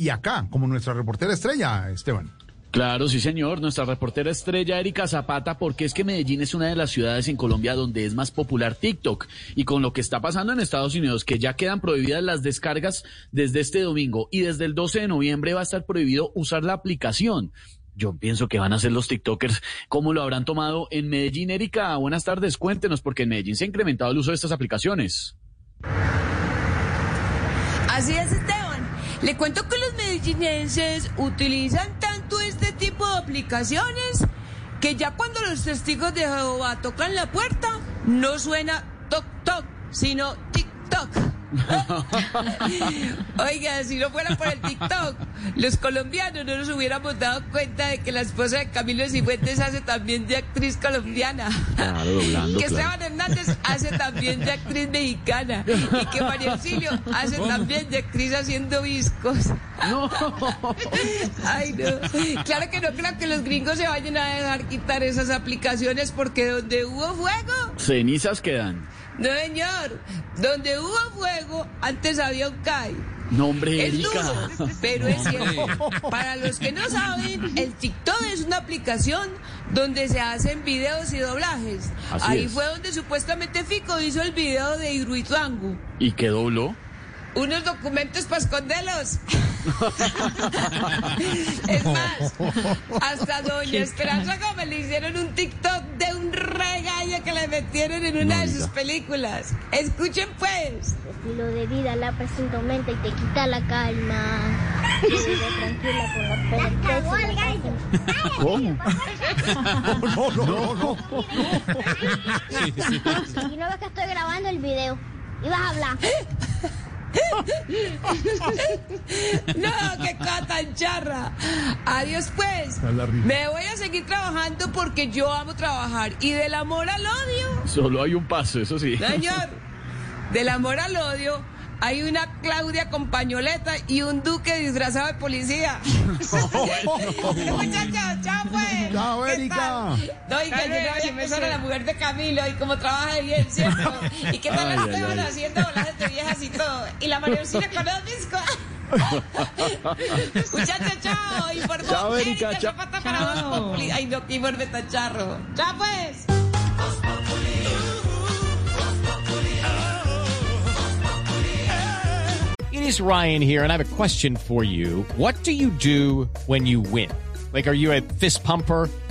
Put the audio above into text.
Y acá, como nuestra reportera estrella, Esteban. Claro, sí, señor. Nuestra reportera estrella Erika Zapata, porque es que Medellín es una de las ciudades en Colombia donde es más popular TikTok. Y con lo que está pasando en Estados Unidos, que ya quedan prohibidas las descargas desde este domingo y desde el 12 de noviembre va a estar prohibido usar la aplicación. Yo pienso que van a ser los TikTokers. ¿Cómo lo habrán tomado en Medellín? Erika, buenas tardes. Cuéntenos, porque en Medellín se ha incrementado el uso de estas aplicaciones. Así es, Esteban. Le cuento que los medellinenses utilizan tanto este tipo de aplicaciones que ya cuando los testigos de Jehová tocan la puerta, no suena toc toc, sino TikTok. Oiga, si no fuera por el TikTok, los colombianos no nos hubiéramos dado cuenta de que la esposa de Camilo Cifuentes hace también de actriz colombiana. Claro, doblando, que claro. Esteban Hernández hace también de actriz mexicana. Y que María Auxilio hace también de actriz haciendo viscos. No. Ay, no. Claro que no creo que los gringos se vayan a dejar quitar esas aplicaciones porque donde hubo fuego, Cenizas quedan. No señor, donde hubo fuego, antes había un CAI. No, hombre, Es duro, pero es cierto. Para los que no saben, el TikTok es una aplicación donde se hacen videos y doblajes. Así Ahí es. fue donde supuestamente Fico hizo el video de Hidroituango. ¿Y qué dobló? Unos documentos para esconderlos. es más, hasta Doña Esperanza Gómez le hicieron un TikTok que le metieron en una de sus películas. Escuchen pues. estilo de vida la presenta aumenta y te quita la calma. Tranquila con la ¿Cómo? No, no, no, no. Y no ves que estoy grabando el video. Y vas a hablar. No, qué cosa tan charra. Adiós pues. Me voy a seguir trabajando porque yo amo trabajar. Y del amor al odio, Solo hay un paso, eso sí. señor, del amor al odio, hay una Claudia con pañoleta y un duque disfrazado de policía. Muchachos, chao pues. Chao, ¿Qué Erika. No, y que me suena la mujer de Camilo y como trabaja de bien, ¿cierto? Y qué tal Esteban ay. haciendo volajes la Marioncina con los discos. Muchachos, chao. Y por Chao, Erika, chao. Zapata para Voz Populi. Ay, no, qué vuelve tan charro. Chao, pues. It is Ryan here, and I have a question for you. What do you do when you win? Like, are you a fist pumper?